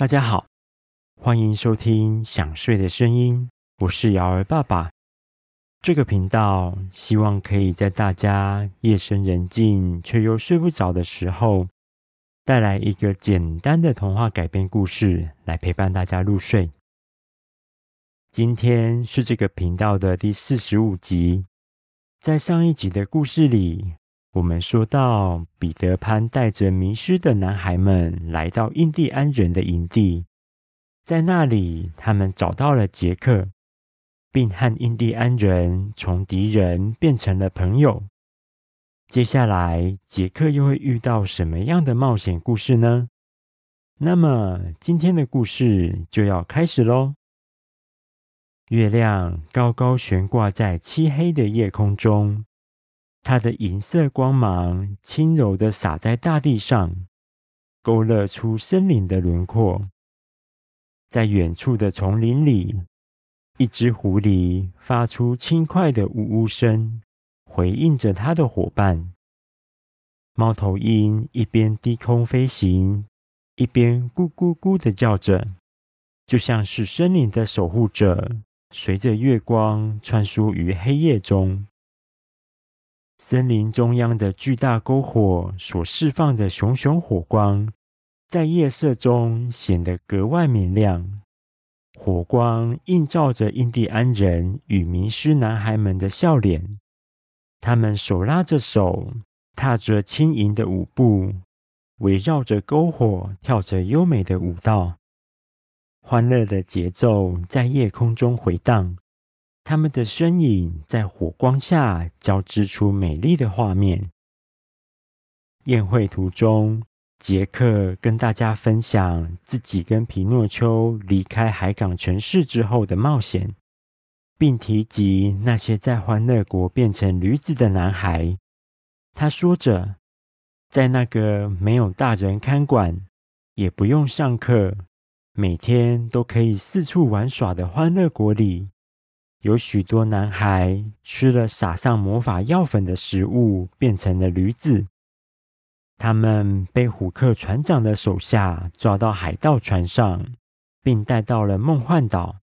大家好，欢迎收听《想睡的声音》，我是瑶儿爸爸。这个频道希望可以在大家夜深人静却又睡不着的时候，带来一个简单的童话改编故事，来陪伴大家入睡。今天是这个频道的第四十五集。在上一集的故事里，我们说到，彼得潘带着迷失的男孩们来到印第安人的营地，在那里，他们找到了杰克，并和印第安人从敌人变成了朋友。接下来，杰克又会遇到什么样的冒险故事呢？那么，今天的故事就要开始喽。月亮高高悬挂在漆黑的夜空中。它的银色光芒轻柔地洒在大地上，勾勒出森林的轮廓。在远处的丛林里，一只狐狸发出轻快的呜呜声，回应着它的伙伴。猫头鹰一边低空飞行，一边咕咕咕的叫着，就像是森林的守护者，随着月光穿梭于黑夜中。森林中央的巨大篝火所释放的熊熊火光，在夜色中显得格外明亮。火光映照着印第安人与迷失男孩们的笑脸，他们手拉着手，踏着轻盈的舞步，围绕着篝火跳着优美的舞蹈。欢乐的节奏在夜空中回荡。他们的身影在火光下交织出美丽的画面。宴会途中，杰克跟大家分享自己跟皮诺丘离开海港城市之后的冒险，并提及那些在欢乐国变成驴子的男孩。他说着，在那个没有大人看管，也不用上课，每天都可以四处玩耍的欢乐国里。有许多男孩吃了撒上魔法药粉的食物，变成了驴子。他们被虎克船长的手下抓到海盗船上，并带到了梦幻岛。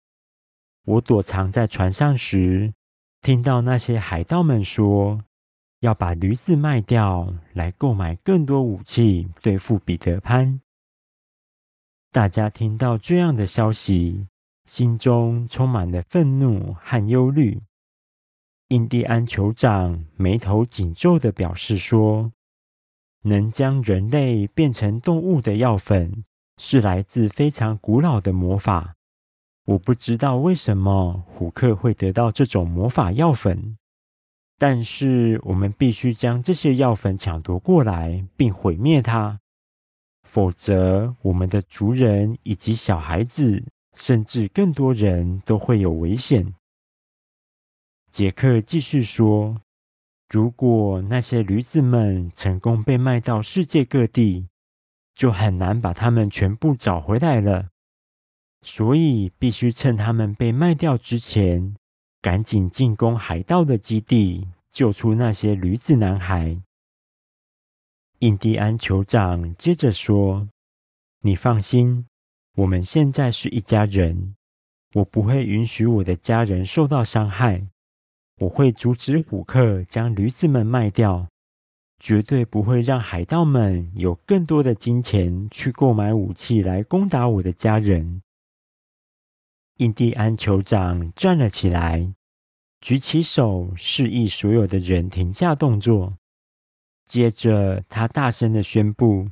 我躲藏在船上时，听到那些海盗们说，要把驴子卖掉，来购买更多武器对付彼得潘。大家听到这样的消息。心中充满了愤怒和忧虑。印第安酋长眉头紧皱地表示说：“能将人类变成动物的药粉，是来自非常古老的魔法。我不知道为什么虎克会得到这种魔法药粉，但是我们必须将这些药粉抢夺过来，并毁灭它，否则我们的族人以及小孩子。”甚至更多人都会有危险。杰克继续说：“如果那些驴子们成功被卖到世界各地，就很难把他们全部找回来了。所以必须趁他们被卖掉之前，赶紧进攻海盗的基地，救出那些驴子男孩。”印第安酋长接着说：“你放心。”我们现在是一家人，我不会允许我的家人受到伤害。我会阻止虎克将驴子们卖掉，绝对不会让海盗们有更多的金钱去购买武器来攻打我的家人。印第安酋长站了起来，举起手示意所有的人停下动作。接着，他大声地宣布：“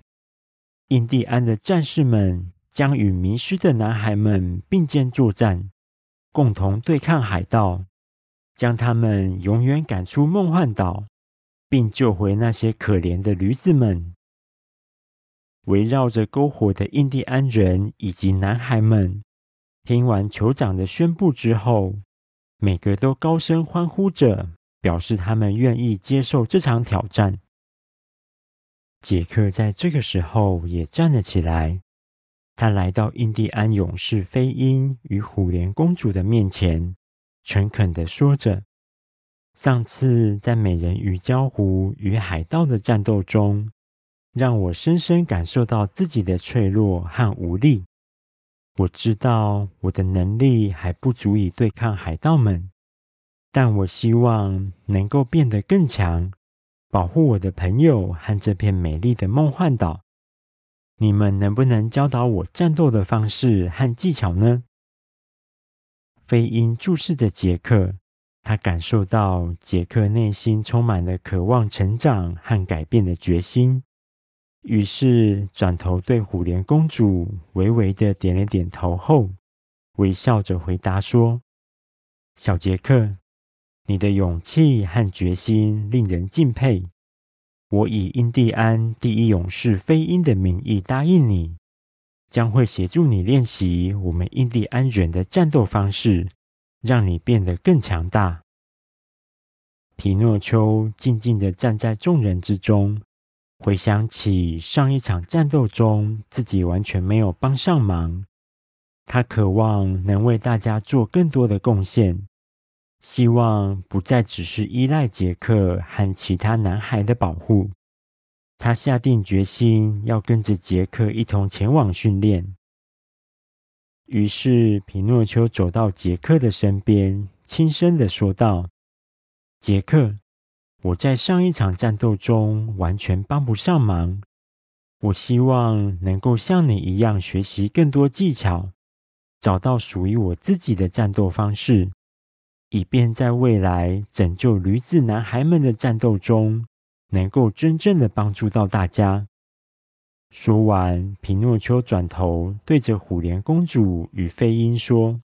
印第安的战士们。”将与迷失的男孩们并肩作战，共同对抗海盗，将他们永远赶出梦幻岛，并救回那些可怜的驴子们。围绕着篝火的印第安人以及男孩们，听完酋长的宣布之后，每个都高声欢呼着，表示他们愿意接受这场挑战。杰克在这个时候也站了起来。他来到印第安勇士飞鹰与虎莲公主的面前，诚恳地说着：“上次在美人鱼礁湖与海盗的战斗中，让我深深感受到自己的脆弱和无力。我知道我的能力还不足以对抗海盗们，但我希望能够变得更强，保护我的朋友和这片美丽的梦幻岛。你们能不能教导我战斗的方式和技巧呢？飞鹰注视着杰克，他感受到杰克内心充满了渴望成长和改变的决心，于是转头对虎莲公主微微的点了点头后，微笑着回答说：“小杰克，你的勇气和决心令人敬佩。我以印第安第一勇士飞鹰的名义答应你。”将会协助你练习我们印第安人的战斗方式，让你变得更强大。皮诺丘静静地站在众人之中，回想起上一场战斗中自己完全没有帮上忙。他渴望能为大家做更多的贡献，希望不再只是依赖杰克和其他男孩的保护。他下定决心要跟着杰克一同前往训练。于是，皮诺丘走到杰克的身边，轻声地说道：“杰克，我在上一场战斗中完全帮不上忙。我希望能够像你一样学习更多技巧，找到属于我自己的战斗方式，以便在未来拯救驴子男孩们的战斗中。”能够真正的帮助到大家。说完，皮诺丘转头对着虎莲公主与飞鹰说：“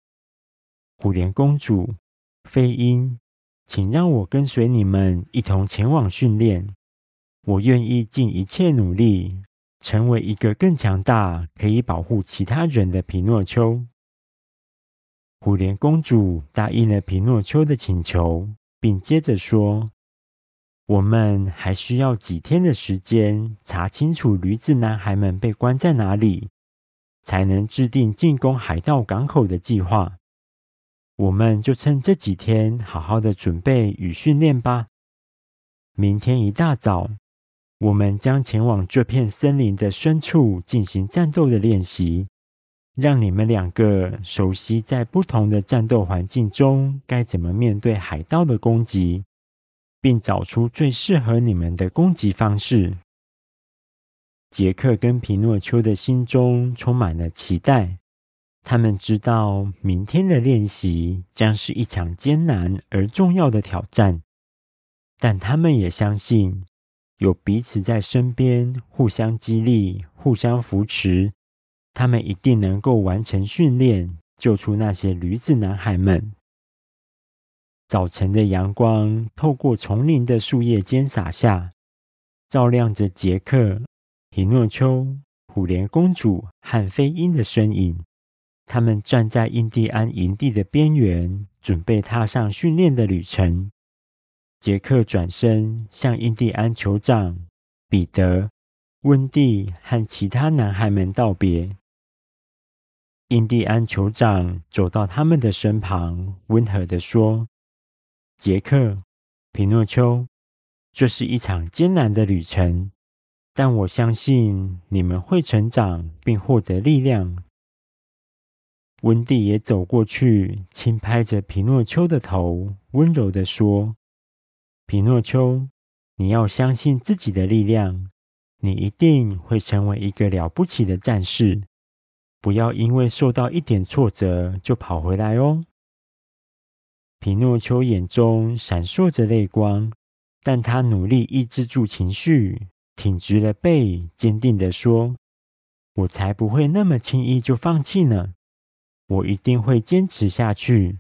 虎莲公主、飞鹰，请让我跟随你们一同前往训练。我愿意尽一切努力，成为一个更强大、可以保护其他人的皮诺丘。”虎莲公主答应了皮诺丘的请求，并接着说。我们还需要几天的时间，查清楚驴子男孩们被关在哪里，才能制定进攻海盗港口的计划。我们就趁这几天，好好的准备与训练吧。明天一大早，我们将前往这片森林的深处进行战斗的练习，让你们两个熟悉在不同的战斗环境中该怎么面对海盗的攻击。并找出最适合你们的攻击方式。杰克跟皮诺丘的心中充满了期待，他们知道明天的练习将是一场艰难而重要的挑战，但他们也相信有彼此在身边，互相激励、互相扶持，他们一定能够完成训练，救出那些驴子男孩们。早晨的阳光透过丛林的树叶间洒下，照亮着杰克、皮诺丘、虎莲公主和飞鹰的身影。他们站在印第安营地的边缘，准备踏上训练的旅程。杰克转身向印第安酋长彼得、温蒂和其他男孩们道别。印第安酋长走到他们的身旁，温和地说。杰克、皮诺丘，这是一场艰难的旅程，但我相信你们会成长并获得力量。温蒂也走过去，轻拍着皮诺丘的头，温柔地说：“皮诺丘，你要相信自己的力量，你一定会成为一个了不起的战士。不要因为受到一点挫折就跑回来哦。”皮诺丘眼中闪烁着泪光，但他努力抑制住情绪，挺直了背，坚定地说：“我才不会那么轻易就放弃呢！我一定会坚持下去，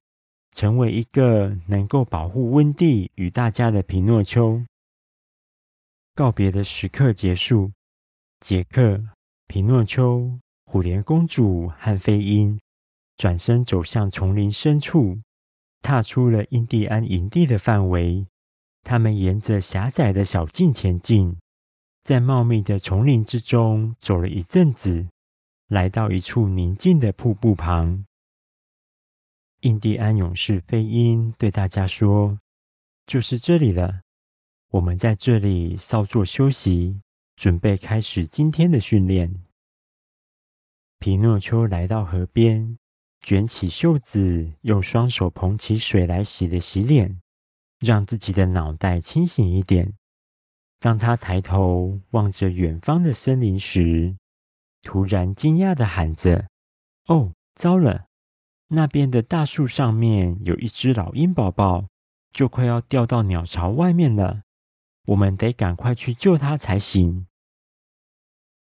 成为一个能够保护温蒂与大家的皮诺丘。”告别的时刻结束，杰克、皮诺丘、虎莲公主和飞鹰转身走向丛林深处。踏出了印第安营地的范围，他们沿着狭窄的小径前进，在茂密的丛林之中走了一阵子，来到一处宁静的瀑布旁。印第安勇士飞鹰对大家说：“就是这里了，我们在这里稍作休息，准备开始今天的训练。”皮诺丘来到河边，卷起袖子，用双手捧起水来洗了洗脸，让自己的脑袋清醒一点。当他抬头望着远方的森林时，突然惊讶地喊着：“哦，糟了！那边的大树上面有一只老鹰宝宝，就快要掉到鸟巢外面了。我们得赶快去救它才行。”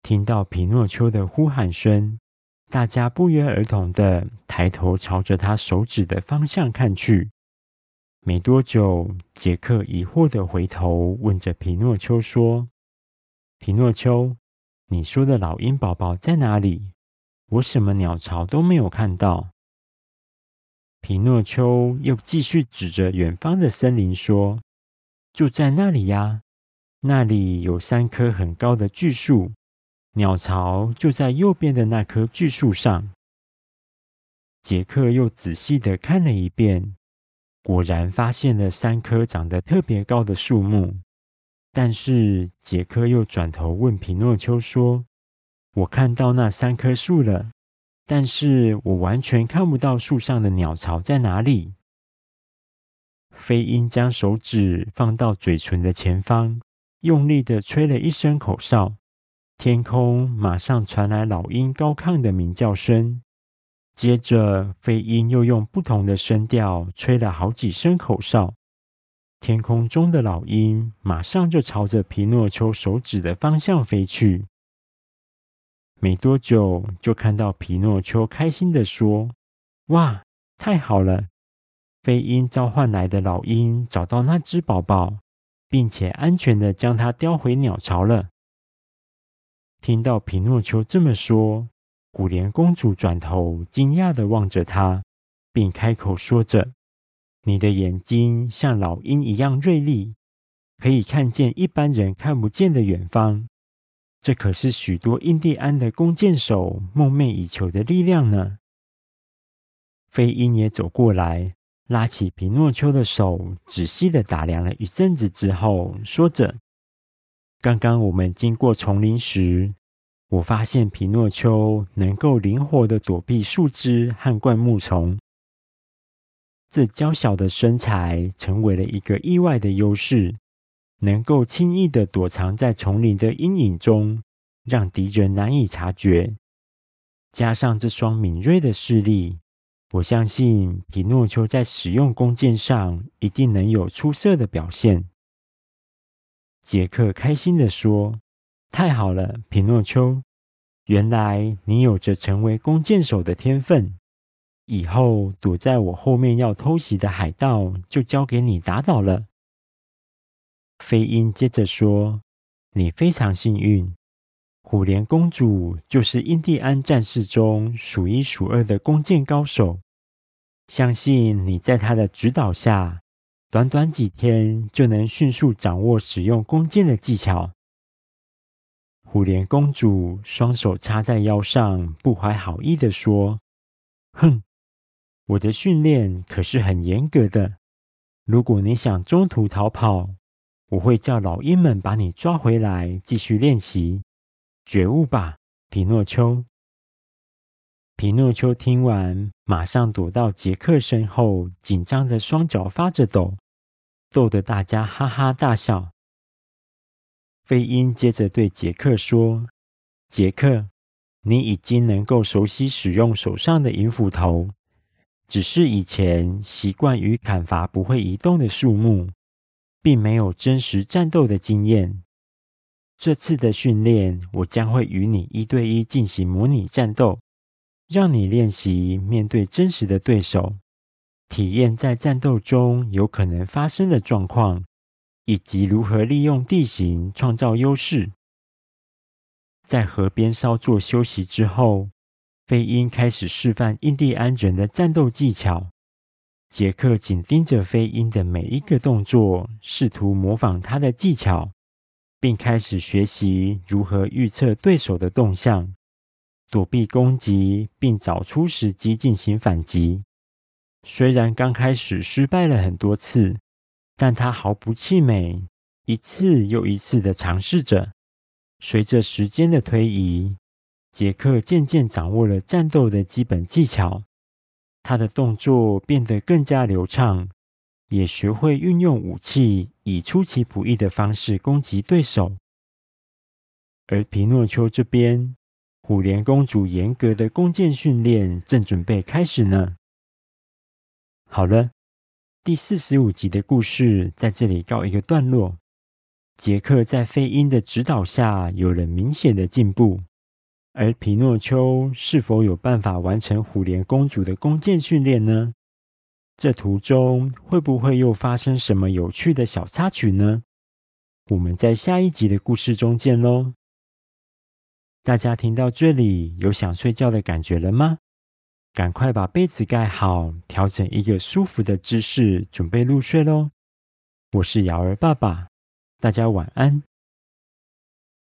听到皮诺丘的呼喊声，大家不约而同地抬头朝着他手指的方向看去。没多久，杰克疑惑地回头问着皮诺丘说：“皮诺丘，你说的老鹰宝宝在哪里？我什么鸟巢都没有看到。”皮诺丘又继续指着远方的森林说：“就在那里呀，那里有三棵很高的巨树，鸟巢就在右边的那棵巨树上。”杰克又仔细地看了一遍。果然发现了三棵长得特别高的树木，但是杰克又转头问皮诺丘说：“我看到那三棵树了，但是我完全看不到树上的鸟巢在哪里。”飞鹰将手指放到嘴唇的前方，用力地吹了一声口哨，天空马上传来老鹰高亢的鸣叫声。接着，飞鹰又用不同的声调吹了好几声口哨，天空中的老鹰马上就朝着皮诺丘手指的方向飞去。没多久，就看到皮诺丘开心地说：“哇，太好了！飞鹰召唤来的老鹰找到那只宝宝，并且安全地将它叼回鸟巢了。”听到皮诺丘这么说，古莲公主转头，惊讶地望着他，并开口说着：“你的眼睛像老鹰一样锐利，可以看见一般人看不见的远方。这可是许多印第安的弓箭手梦寐以求的力量呢。”飞鹰也走过来，拉起皮诺丘的手，仔细地打量了一阵子之后，说着：“刚刚我们经过丛林时。”我发现皮诺丘能够灵活地躲避树枝和灌木丛，这娇小的身材成为了一个意外的优势，能够轻易的躲藏在丛林的阴影中，让敌人难以察觉。加上这双敏锐的视力，我相信皮诺丘在使用弓箭上一定能有出色的表现。杰克开心地说。太好了，皮诺丘！原来你有着成为弓箭手的天分。以后躲在我后面要偷袭的海盗，就交给你打倒了。飞鹰接着说：“你非常幸运，虎莲公主就是印第安战士中数一数二的弓箭高手。相信你在她的指导下，短短几天就能迅速掌握使用弓箭的技巧。”虎莲公主双手插在腰上，不怀好意地说：“哼，我的训练可是很严格的。如果你想中途逃跑，我会叫老鹰们把你抓回来继续练习。觉悟吧，皮诺丘！”皮诺丘听完，马上躲到杰克身后，紧张的双脚发着抖，逗得大家哈哈大笑。飞鹰接着对杰克说：“杰克，你已经能够熟悉使用手上的银斧头，只是以前习惯于砍伐不会移动的树木，并没有真实战斗的经验。这次的训练，我将会与你一对一进行模拟战斗，让你练习面对真实的对手，体验在战斗中有可能发生的状况。”以及如何利用地形创造优势。在河边稍作休息之后，飞鹰开始示范印第安人的战斗技巧。杰克紧盯着飞鹰的每一个动作，试图模仿他的技巧，并开始学习如何预测对手的动向，躲避攻击，并找出时机进行反击。虽然刚开始失败了很多次。但他毫不气馁，一次又一次的尝试着。随着时间的推移，杰克渐渐掌握了战斗的基本技巧，他的动作变得更加流畅，也学会运用武器，以出其不意的方式攻击对手。而皮诺丘这边，虎莲公主严格的弓箭训练正准备开始呢。好了，第四十五集的故事在这里告一个段落。杰克在费因的指导下有了明显的进步。而皮诺丘是否有办法完成虎莲公主的弓箭训练呢？这途中会不会又发生什么有趣的小插曲呢？我们在下一集的故事中见喽！大家听到这里有想睡觉的感觉了吗？赶快把被子盖好，调整一个舒服的姿势，准备入睡喽！我是瑶儿爸爸，大家晚安。